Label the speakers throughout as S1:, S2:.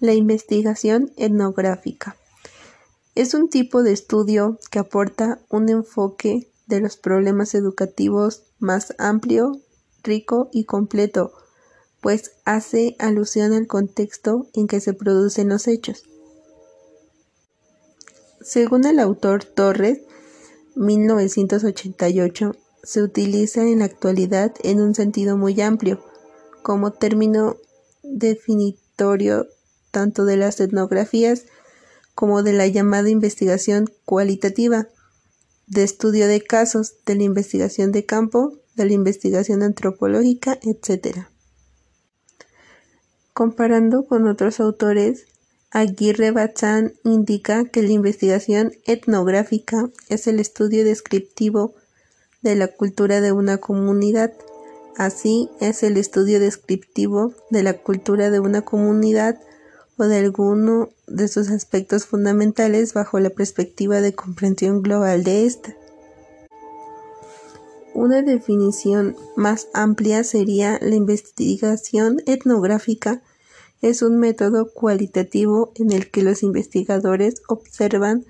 S1: La investigación etnográfica es un tipo de estudio que aporta un enfoque de los problemas educativos más amplio, rico y completo, pues hace alusión al contexto en que se producen los hechos. Según el autor Torres, 1988, se utiliza en la actualidad en un sentido muy amplio, como término definitorio tanto de las etnografías como de la llamada investigación cualitativa, de estudio de casos, de la investigación de campo, de la investigación antropológica, etc. Comparando con otros autores, Aguirre Bazán indica que la investigación etnográfica es el estudio descriptivo de la cultura de una comunidad. Así es el estudio descriptivo de la cultura de una comunidad o de alguno de sus aspectos fundamentales bajo la perspectiva de comprensión global de ésta. Una definición más amplia sería la investigación etnográfica es un método cualitativo en el que los investigadores observan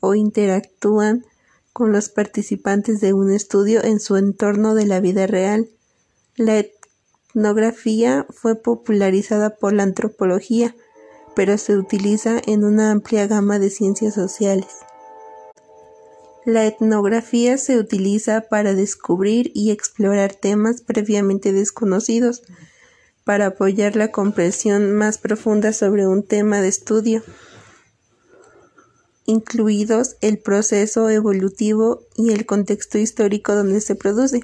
S1: o interactúan con los participantes de un estudio en su entorno de la vida real. La etnografía fue popularizada por la antropología, pero se utiliza en una amplia gama de ciencias sociales. La etnografía se utiliza para descubrir y explorar temas previamente desconocidos, para apoyar la comprensión más profunda sobre un tema de estudio, incluidos el proceso evolutivo y el contexto histórico donde se produce.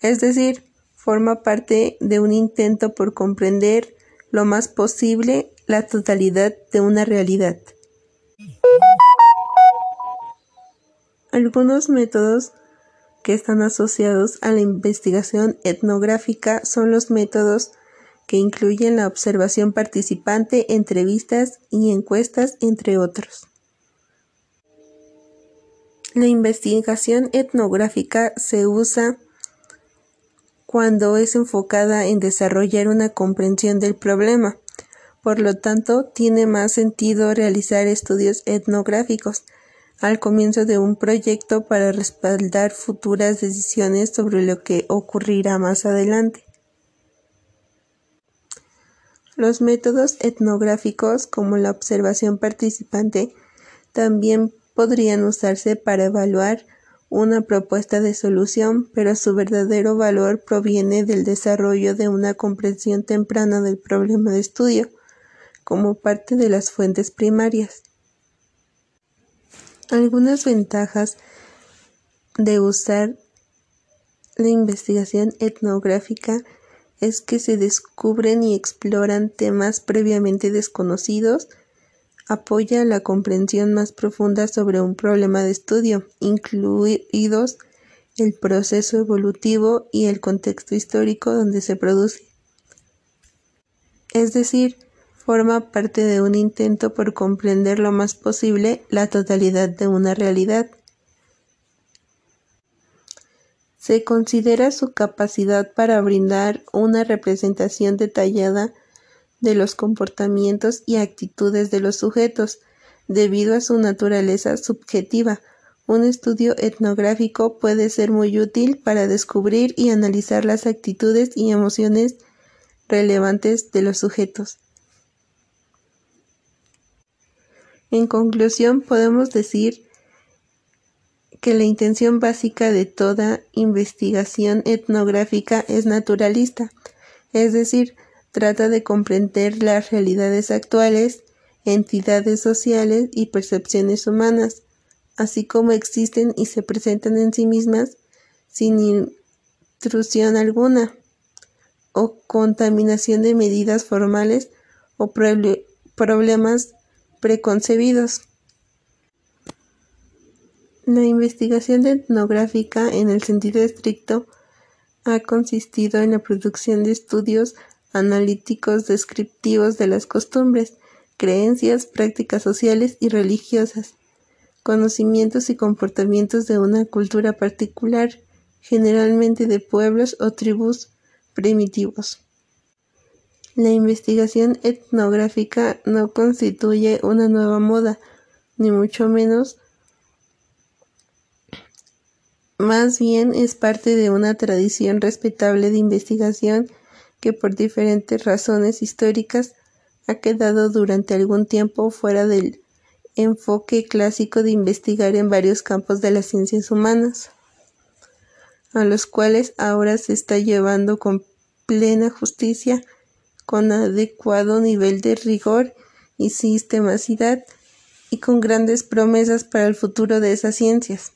S1: Es decir, forma parte de un intento por comprender lo más posible la totalidad de una realidad. Algunos métodos que están asociados a la investigación etnográfica son los métodos que incluyen la observación participante, entrevistas y encuestas, entre otros. La investigación etnográfica se usa cuando es enfocada en desarrollar una comprensión del problema, por lo tanto, tiene más sentido realizar estudios etnográficos al comienzo de un proyecto para respaldar futuras decisiones sobre lo que ocurrirá más adelante. Los métodos etnográficos, como la observación participante, también podrían usarse para evaluar una propuesta de solución, pero su verdadero valor proviene del desarrollo de una comprensión temprana del problema de estudio como parte de las fuentes primarias. Algunas ventajas de usar la investigación etnográfica es que se descubren y exploran temas previamente desconocidos, apoya la comprensión más profunda sobre un problema de estudio, incluidos el proceso evolutivo y el contexto histórico donde se produce. Es decir, forma parte de un intento por comprender lo más posible la totalidad de una realidad. Se considera su capacidad para brindar una representación detallada de los comportamientos y actitudes de los sujetos, debido a su naturaleza subjetiva. Un estudio etnográfico puede ser muy útil para descubrir y analizar las actitudes y emociones relevantes de los sujetos. En conclusión, podemos decir que la intención básica de toda investigación etnográfica es naturalista, es decir, trata de comprender las realidades actuales, entidades sociales y percepciones humanas, así como existen y se presentan en sí mismas sin intrusión alguna o contaminación de medidas formales o problemas preconcebidos. La investigación etnográfica, en el sentido estricto, ha consistido en la producción de estudios analíticos descriptivos de las costumbres, creencias, prácticas sociales y religiosas, conocimientos y comportamientos de una cultura particular, generalmente de pueblos o tribus primitivos. La investigación etnográfica no constituye una nueva moda, ni mucho menos. Más bien es parte de una tradición respetable de investigación que por diferentes razones históricas ha quedado durante algún tiempo fuera del enfoque clásico de investigar en varios campos de las ciencias humanas, a los cuales ahora se está llevando con plena justicia con adecuado nivel de rigor y sistemacidad y con grandes promesas para el futuro de esas ciencias.